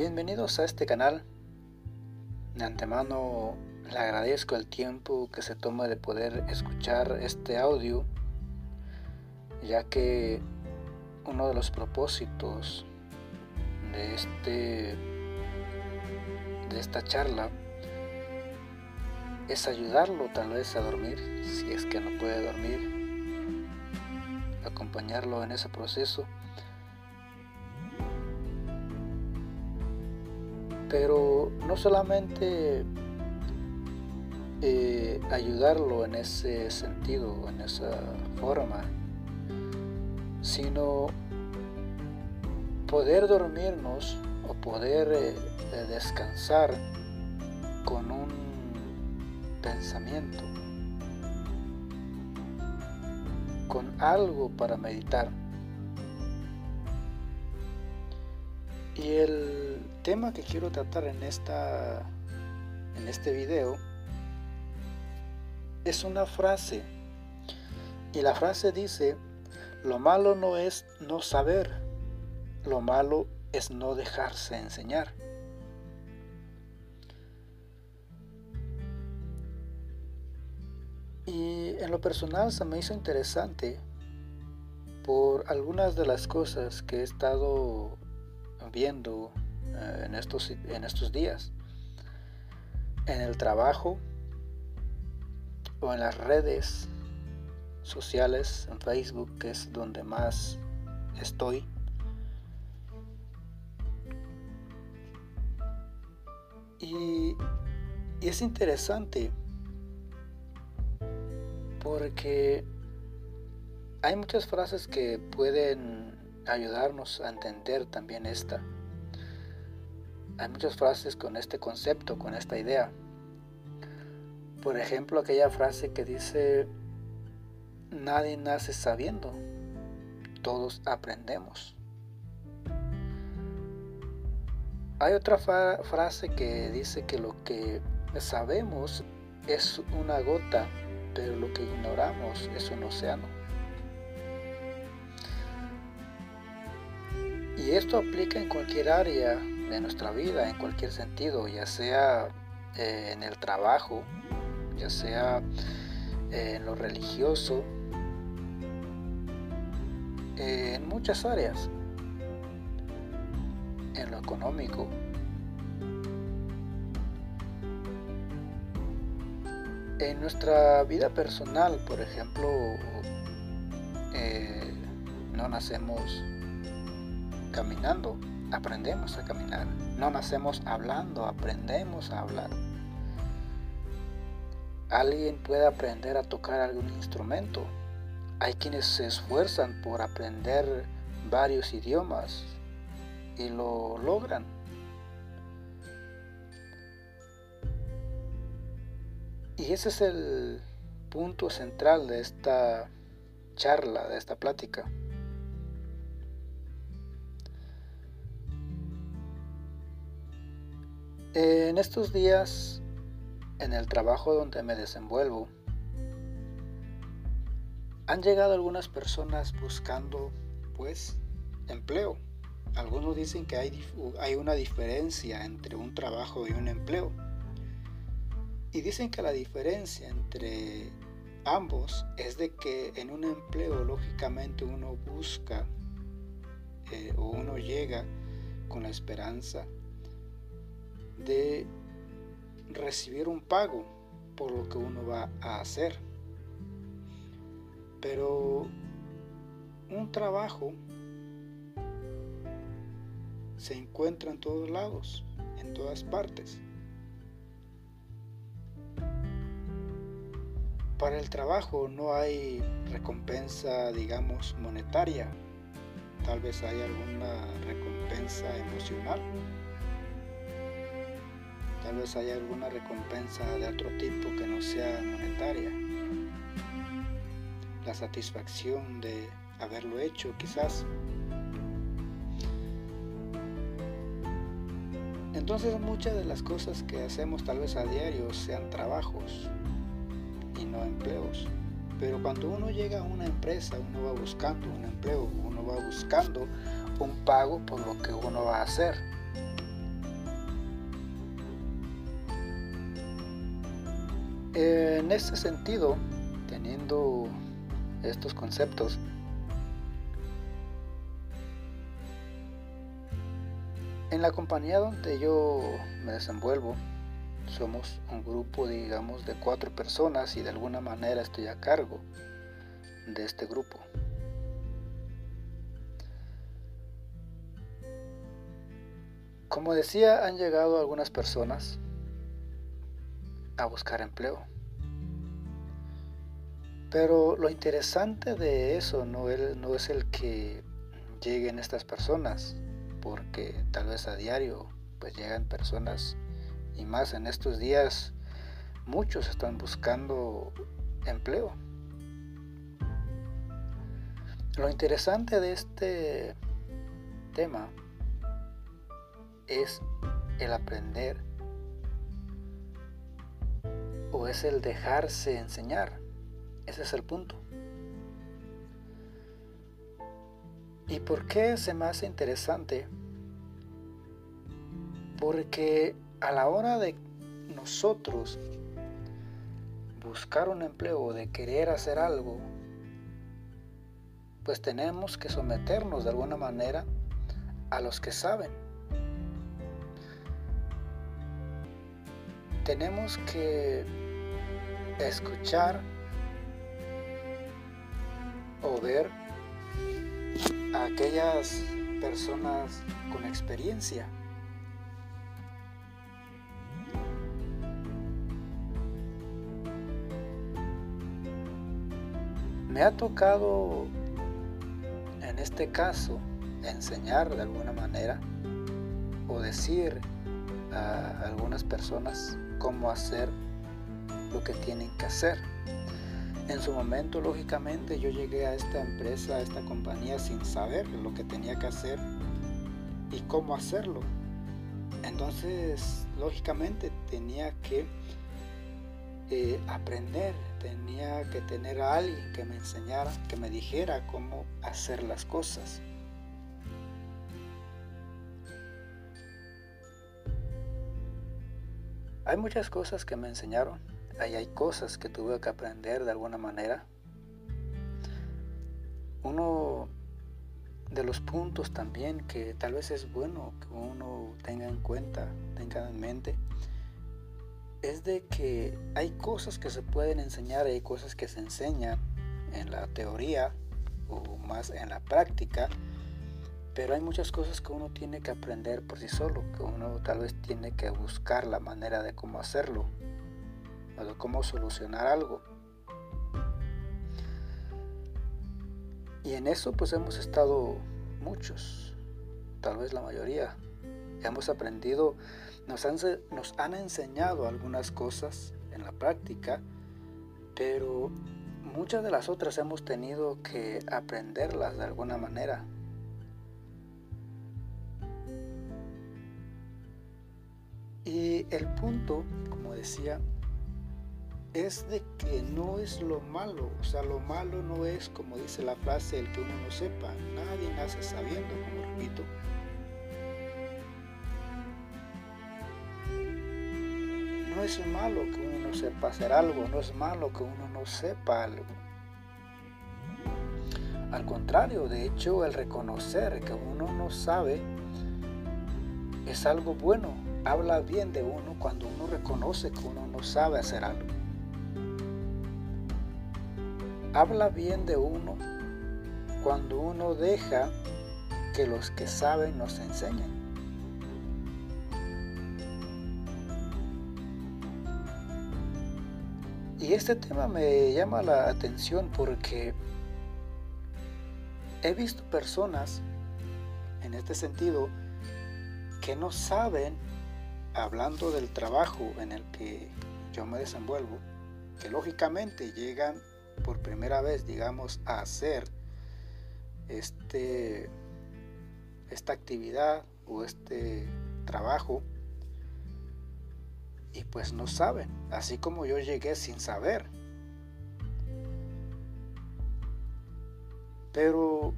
Bienvenidos a este canal. De antemano le agradezco el tiempo que se toma de poder escuchar este audio, ya que uno de los propósitos de este de esta charla es ayudarlo tal vez a dormir, si es que no puede dormir, acompañarlo en ese proceso pero no solamente eh, ayudarlo en ese sentido, en esa forma, sino poder dormirnos o poder eh, descansar con un pensamiento, con algo para meditar. Y el tema que quiero tratar en, esta, en este video es una frase. Y la frase dice, lo malo no es no saber, lo malo es no dejarse enseñar. Y en lo personal se me hizo interesante por algunas de las cosas que he estado viendo en, estos, en estos días. En el trabajo o en las redes sociales, en Facebook, que es donde más estoy. Y, y, es interesante porque hay muchas frases que pueden ayudarnos a entender también esta. Hay muchas frases con este concepto, con esta idea. Por ejemplo, aquella frase que dice, nadie nace sabiendo, todos aprendemos. Hay otra frase que dice que lo que sabemos es una gota, pero lo que ignoramos es un océano. Y esto aplica en cualquier área de nuestra vida en cualquier sentido, ya sea eh, en el trabajo, ya sea eh, en lo religioso, eh, en muchas áreas, en lo económico. En nuestra vida personal, por ejemplo, no nacemos caminando aprendemos a caminar. No nacemos hablando, aprendemos a hablar. Alguien puede aprender a tocar algún instrumento. Hay quienes se esfuerzan por aprender varios idiomas y lo logran. Y ese es el punto central de esta charla, de esta plática. En estos días, en el trabajo donde me desenvuelvo, han llegado algunas personas buscando, pues, empleo. Algunos dicen que hay, hay una diferencia entre un trabajo y un empleo. Y dicen que la diferencia entre ambos es de que en un empleo lógicamente uno busca eh, o uno llega con la esperanza de recibir un pago por lo que uno va a hacer. Pero un trabajo se encuentra en todos lados, en todas partes. Para el trabajo no hay recompensa, digamos, monetaria. Tal vez hay alguna recompensa emocional Tal vez haya alguna recompensa de otro tipo que no sea monetaria. La satisfacción de haberlo hecho quizás. Entonces muchas de las cosas que hacemos tal vez a diario sean trabajos y no empleos. Pero cuando uno llega a una empresa, uno va buscando un empleo, uno va buscando un pago por lo que uno va a hacer. En este sentido, teniendo estos conceptos, en la compañía donde yo me desenvuelvo, somos un grupo, digamos, de cuatro personas y de alguna manera estoy a cargo de este grupo. Como decía, han llegado algunas personas a buscar empleo. Pero lo interesante de eso no no es el que lleguen estas personas, porque tal vez a diario pues llegan personas y más en estos días muchos están buscando empleo. Lo interesante de este tema es el aprender o es el dejarse enseñar. Ese es el punto. ¿Y por qué se me hace interesante? Porque a la hora de nosotros buscar un empleo de querer hacer algo, pues tenemos que someternos de alguna manera a los que saben. Tenemos que escuchar o ver a aquellas personas con experiencia. Me ha tocado en este caso enseñar de alguna manera o decir a algunas personas cómo hacer lo que tienen que hacer. En su momento, lógicamente, yo llegué a esta empresa, a esta compañía sin saber lo que tenía que hacer y cómo hacerlo. Entonces, lógicamente, tenía que eh, aprender, tenía que tener a alguien que me enseñara, que me dijera cómo hacer las cosas. Hay muchas cosas que me enseñaron, ahí hay cosas que tuve que aprender de alguna manera. Uno de los puntos también que tal vez es bueno que uno tenga en cuenta, tenga en mente, es de que hay cosas que se pueden enseñar, hay cosas que se enseñan en la teoría o más en la práctica, pero hay muchas cosas que uno tiene que aprender por sí solo, que uno tal vez tiene que buscar la manera de cómo hacerlo, de cómo solucionar algo. Y en eso pues hemos estado muchos, tal vez la mayoría. Hemos aprendido, nos han, nos han enseñado algunas cosas en la práctica, pero muchas de las otras hemos tenido que aprenderlas de alguna manera. Y el punto, como decía, es de que no es lo malo, o sea, lo malo no es como dice la frase el que uno no sepa, nadie nace sabiendo, como repito. No es malo que uno no sepa hacer algo, no es malo que uno no sepa algo. Al contrario, de hecho, el reconocer que uno no sabe es algo bueno, habla bien de uno cuando uno reconoce que uno no sabe hacer algo. Habla bien de uno cuando uno deja que los que saben nos enseñen. Y este tema me llama la atención porque he visto personas en este sentido que no saben hablando del trabajo en el que yo me desenvuelvo, que lógicamente llegan por primera vez, digamos, a hacer este, esta actividad o este trabajo y pues no saben, así como yo llegué sin saber. Pero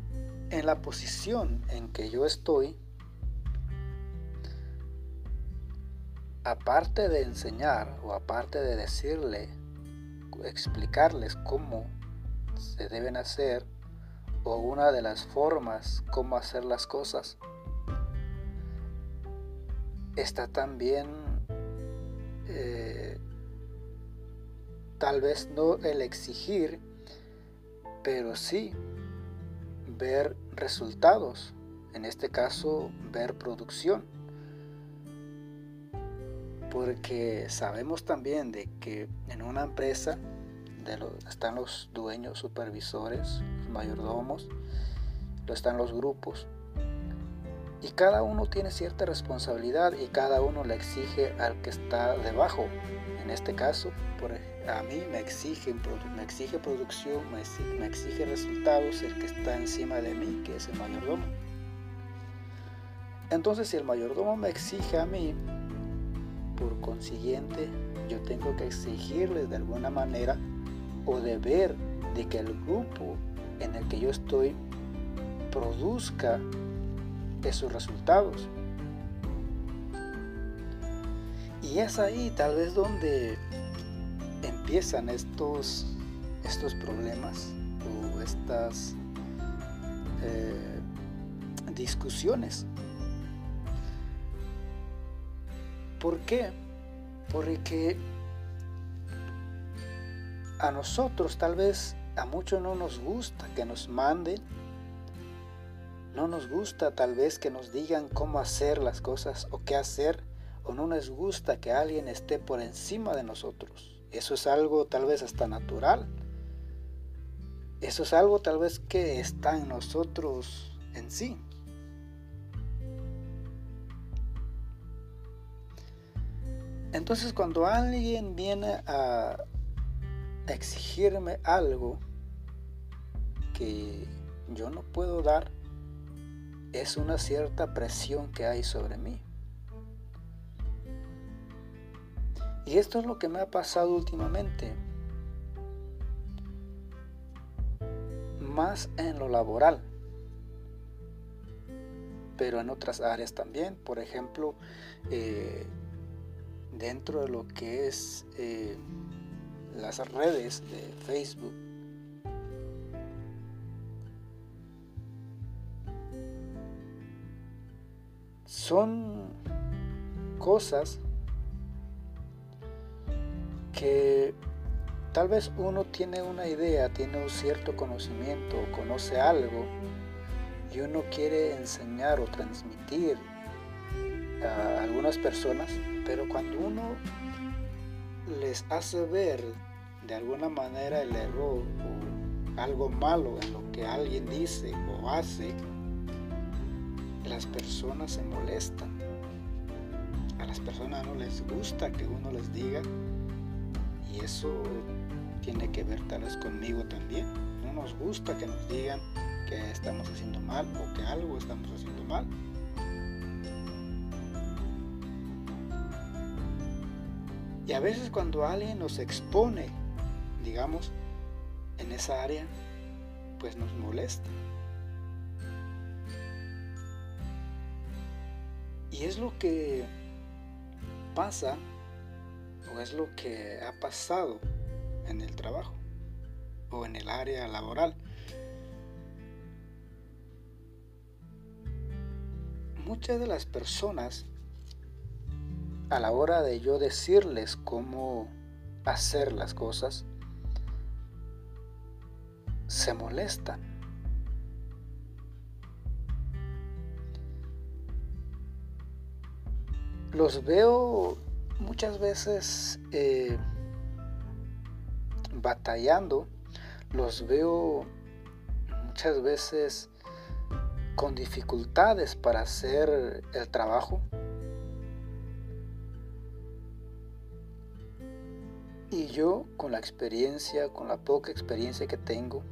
en la posición en que yo estoy, aparte de enseñar o aparte de decirle explicarles cómo se deben hacer o una de las formas cómo hacer las cosas. Está también eh, tal vez no el exigir, pero sí ver resultados, en este caso ver producción. Porque sabemos también de que en una empresa están los dueños, supervisores, mayordomos, están los grupos. Y cada uno tiene cierta responsabilidad y cada uno le exige al que está debajo. En este caso, a mí me exige, me exige producción, me exige, me exige resultados el que está encima de mí, que es el mayordomo. Entonces, si el mayordomo me exige a mí, por consiguiente, yo tengo que exigirles de alguna manera o deber de que el grupo en el que yo estoy produzca esos resultados. Y es ahí tal vez donde empiezan estos, estos problemas o estas eh, discusiones. ¿Por qué? Porque a nosotros tal vez a muchos no nos gusta que nos manden, no nos gusta tal vez que nos digan cómo hacer las cosas o qué hacer, o no nos gusta que alguien esté por encima de nosotros. Eso es algo tal vez hasta natural. Eso es algo tal vez que está en nosotros en sí. Entonces cuando alguien viene a exigirme algo que yo no puedo dar, es una cierta presión que hay sobre mí. Y esto es lo que me ha pasado últimamente. Más en lo laboral. Pero en otras áreas también. Por ejemplo, eh, dentro de lo que es eh, las redes de Facebook, son cosas que tal vez uno tiene una idea, tiene un cierto conocimiento, conoce algo y uno quiere enseñar o transmitir a algunas personas, pero cuando uno les hace ver de alguna manera el error o algo malo en lo que alguien dice o hace, las personas se molestan. A las personas no les gusta que uno les diga y eso tiene que ver tal vez conmigo también. No nos gusta que nos digan que estamos haciendo mal o que algo estamos haciendo mal. Y a veces cuando alguien nos expone, digamos, en esa área, pues nos molesta. Y es lo que pasa o es lo que ha pasado en el trabajo o en el área laboral. Muchas de las personas a la hora de yo decirles cómo hacer las cosas, se molestan. Los veo muchas veces eh, batallando, los veo muchas veces con dificultades para hacer el trabajo Y yo, con la experiencia, con la poca experiencia que tengo,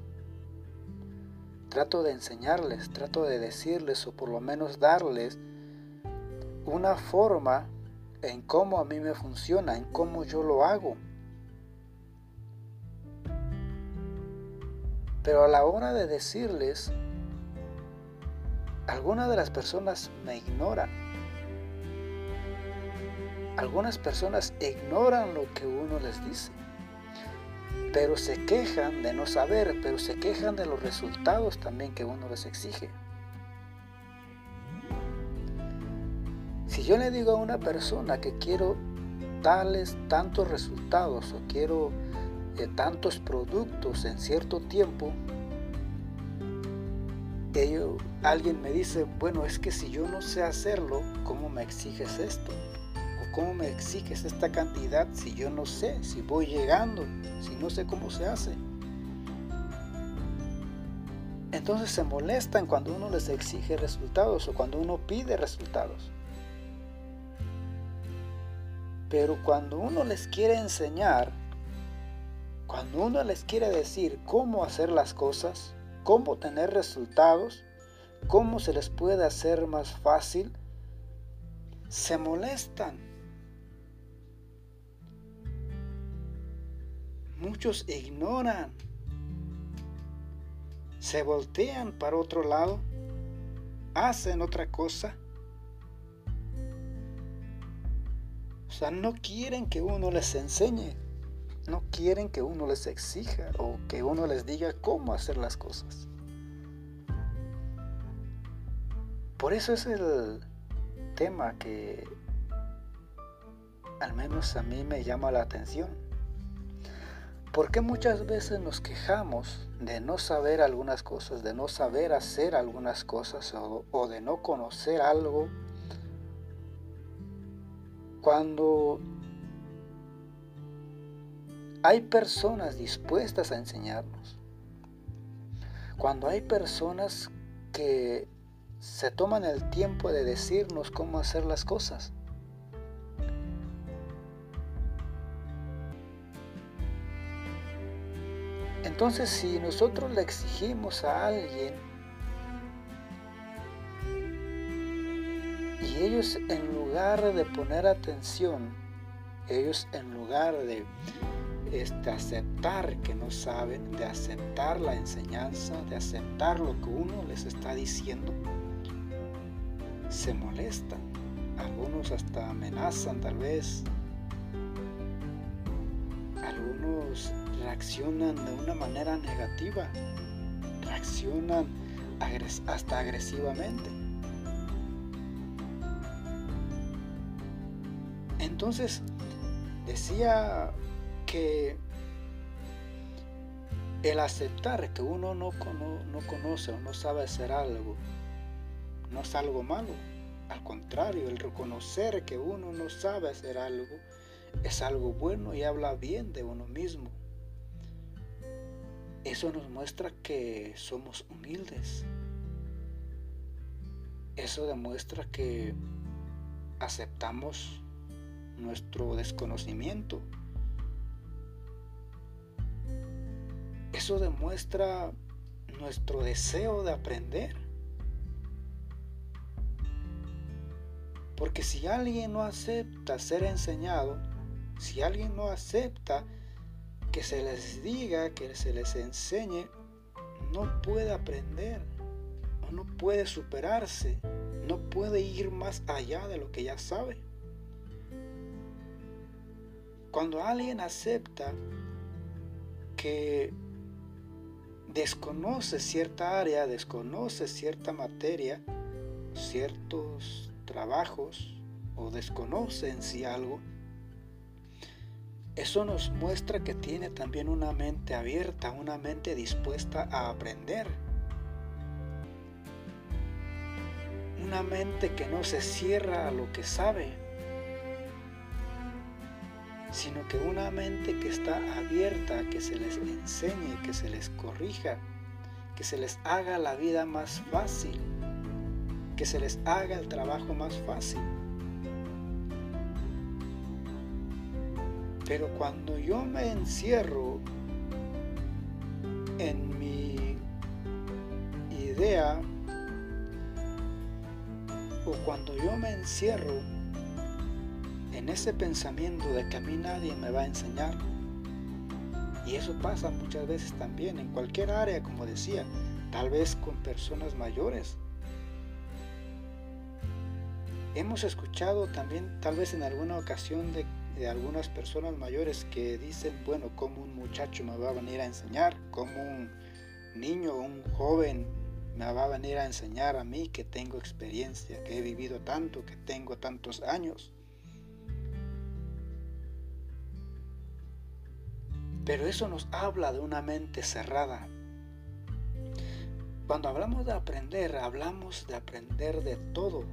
trato de enseñarles, trato de decirles o por lo menos darles una forma en cómo a mí me funciona, en cómo yo lo hago. Pero a la hora de decirles, algunas de las personas me ignoran algunas personas ignoran lo que uno les dice. pero se quejan de no saber, pero se quejan de los resultados también que uno les exige. Si yo le digo a una persona que quiero tales tantos resultados o quiero eh, tantos productos en cierto tiempo, ello, alguien me dice, bueno, es que si yo no sé hacerlo, ¿cómo me exiges esto? ¿O cómo me exiges esta cantidad si yo no sé, si voy llegando, si no sé cómo se hace? Entonces se molestan cuando uno les exige resultados o cuando uno pide resultados. Pero cuando uno les quiere enseñar, cuando uno les quiere decir cómo hacer las cosas, cómo tener resultados, cómo se les puede hacer más fácil, se molestan. Muchos ignoran, se voltean para otro lado, hacen otra cosa sea, no quieren que uno les enseñe, no quieren que uno les exija o que uno les diga cómo hacer las cosas. Por eso es el tema que al menos a mí me llama la atención. Porque muchas veces nos quejamos de no saber algunas cosas, de no saber hacer algunas cosas o, o de no conocer algo cuando hay personas dispuestas a enseñarnos, cuando hay personas que se toman el tiempo de decirnos cómo hacer las cosas, Entonces si nosotros le exigimos a alguien y ellos en lugar de poner atención, ellos en lugar de este, aceptar que no saben, de aceptar la enseñanza, de aceptar lo que uno les está diciendo, se molestan. Algunos hasta amenazan tal vez. Algunos reaccionan de una manera negativa. Reaccionan hasta agresivamente. Entonces, decía que el aceptar que uno no, no, conoce o no sabe hacer algo, no es algo malo. Al contrario, el reconocer que uno no sabe hacer algo es algo bueno y habla bien de uno mismo. Eso nos muestra que somos humildes. Eso demuestra que aceptamos nuestro desconocimiento. Eso demuestra nuestro deseo de aprender. Porque si alguien no acepta ser enseñado, si alguien no acepta que se les diga, que se les enseñe, no puede aprender, no puede superarse, no puede ir más allá de lo que ya sabe. Cuando alguien acepta que desconoce cierta área, desconoce cierta materia, ciertos trabajos o desconoce en sí algo, eso nos muestra que tiene también una mente abierta, una mente dispuesta a aprender. Una mente que no se cierra a lo que sabe, sino que una mente que está abierta a que se les enseñe, que se les corrija, que se les haga la vida más fácil, que se les haga el trabajo más fácil. Pero cuando yo me encierro en mi idea, o cuando yo me encierro en ese pensamiento de que a mí nadie me va a enseñar. Y eso pasa muchas veces también en cualquier área, como decía, tal vez con personas mayores. Hemos escuchado también, tal vez en alguna ocasión, de, de algunas personas mayores que dicen, bueno, ¿cómo un muchacho me va a venir a enseñar? ¿Cómo un niño un joven me va a venir a enseñar a mí que tengo experiencia, que he vivido tanto, que tengo tantos años? Pero eso nos habla de una mente cerrada. Cuando hablamos de aprender, hablamos de aprender de todo.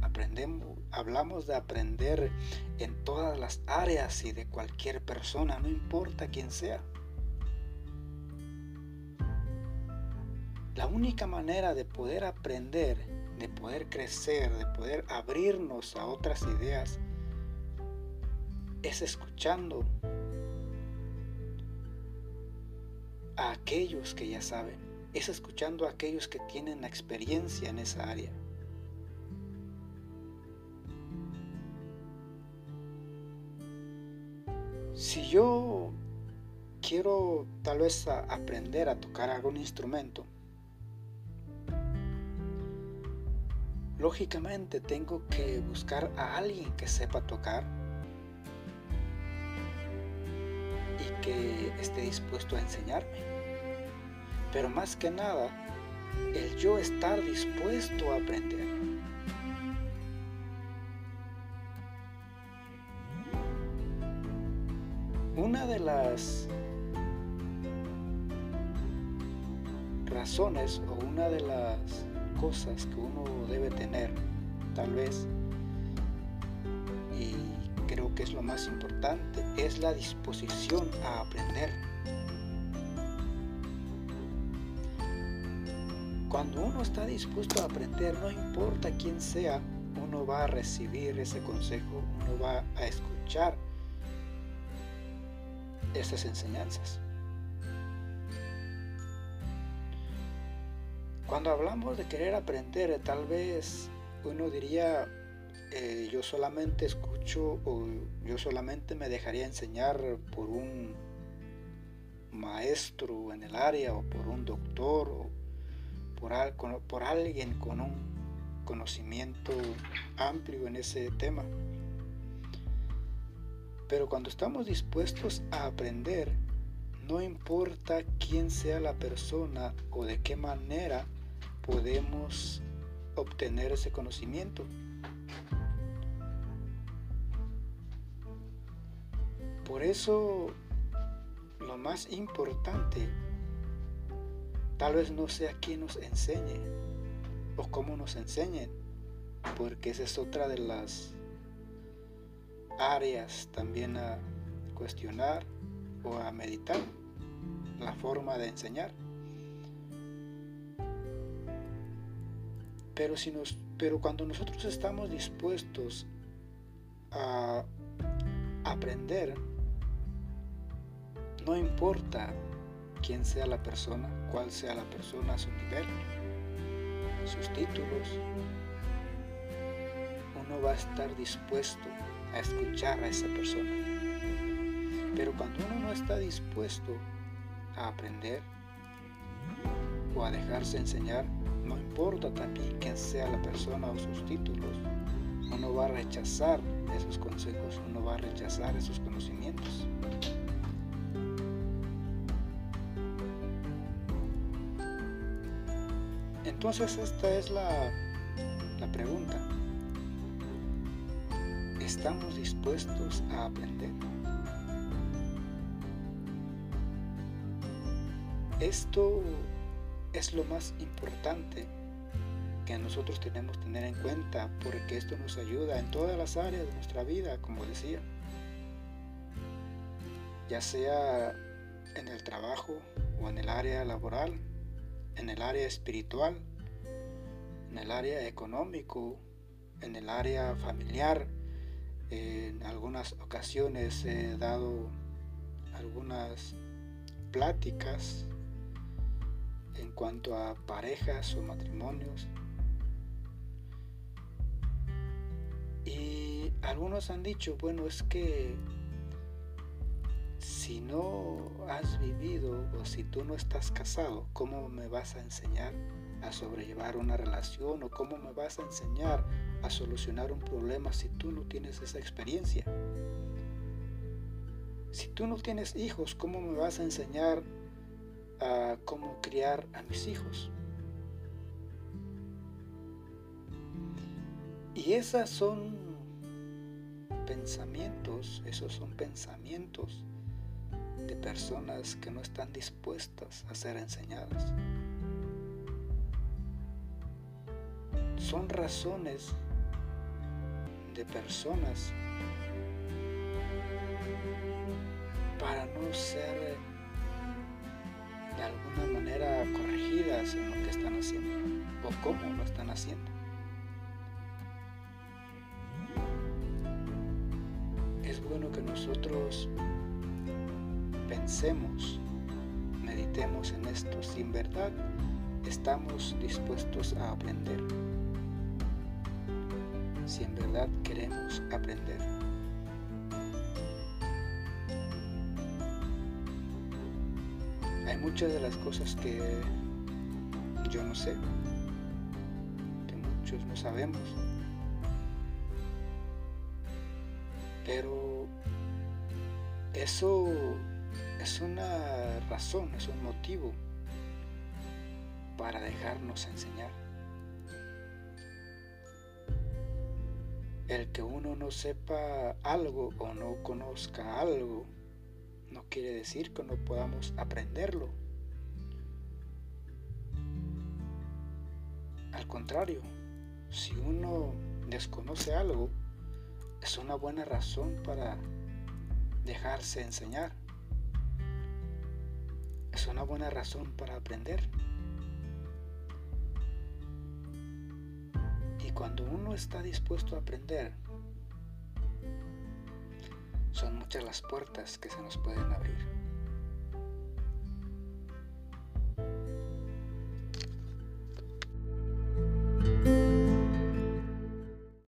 Aprendemos, hablamos de aprender en todas las áreas y de cualquier persona, no importa quién sea. La única manera de poder aprender, de poder crecer, de poder abrirnos a otras ideas, es escuchando a aquellos que ya saben, es escuchando a aquellos que tienen la experiencia en esa área. Si yo quiero tal vez aprender a tocar algún instrumento, lógicamente tengo que buscar a alguien que sepa tocar y que esté dispuesto a enseñarme. Pero más que nada, el yo estar dispuesto a aprender. Las razones o una de las cosas que uno debe tener, tal vez, y creo que es lo más importante, es la disposición a aprender. Cuando uno está dispuesto a aprender, no importa quién sea, uno va a recibir ese consejo, uno va a escuchar esas enseñanzas. Cuando hablamos de querer aprender, tal vez uno diría, eh, yo solamente escucho o yo solamente me dejaría enseñar por un maestro en el área o por un doctor o por, por alguien con un conocimiento amplio en ese tema. Pero cuando estamos dispuestos a aprender, no importa quién sea la persona o de qué manera podemos obtener ese conocimiento. Por eso lo más importante Tal vez no sea quien nos enseñe o cómo nos enseñen, porque esa es otra de las áreas también a cuestionar o a meditar, la forma de enseñar. Pero, si nos, pero cuando nosotros estamos dispuestos a aprender, no importa quién sea la persona, cuál sea la persona, su nivel, sus títulos, uno va a estar dispuesto a escuchar a esa persona. Pero cuando uno no está dispuesto a aprender o a dejarse enseñar, no importa también quién sea la persona o sus títulos, uno va a rechazar esos consejos, uno va a rechazar esos conocimientos. Entonces esta es la, la pregunta. ¿Estamos dispuestos a aprender? Esto es lo más importante que nosotros tenemos que tener en cuenta porque esto nos ayuda en todas las áreas de nuestra vida, como decía. Ya sea en el trabajo o en el área laboral, en el área espiritual, en el área económico, en el área familiar. En algunas ocasiones he dado algunas pláticas en cuanto a parejas o matrimonios. Y algunos han dicho, bueno, es que si no has vivido o si tú no estás casado, ¿cómo me vas a enseñar a sobrellevar una relación o cómo me vas a enseñar a solucionar un problema si tú no tienes esa experiencia? Si tú no tienes hijos, ¿cómo me vas a enseñar a cómo criar a mis hijos? Y esas son pensamientos, esos son pensamientos de personas que no están dispuestas a ser enseñadas. Son razones de personas para no ser de alguna manera corregidas en lo que están haciendo o cómo lo están haciendo. Es bueno que nosotros pensemos, meditemos en esto, si en verdad estamos dispuestos a aprender, queremos aprender. Hay muchas de las cosas que yo no sé, que muchos no sabemos, pero eso es una razón, es un motivo para dejarnos enseñar. El que uno no sepa algo o no conozca algo no quiere decir que no podamos aprenderlo. Al contrario, si uno desconoce algo, es una buena razón para dejarse enseñar es una buena razón para aprender. Y cuando uno está dispuesto a aprender, son muchas las puertas que se nos pueden abrir.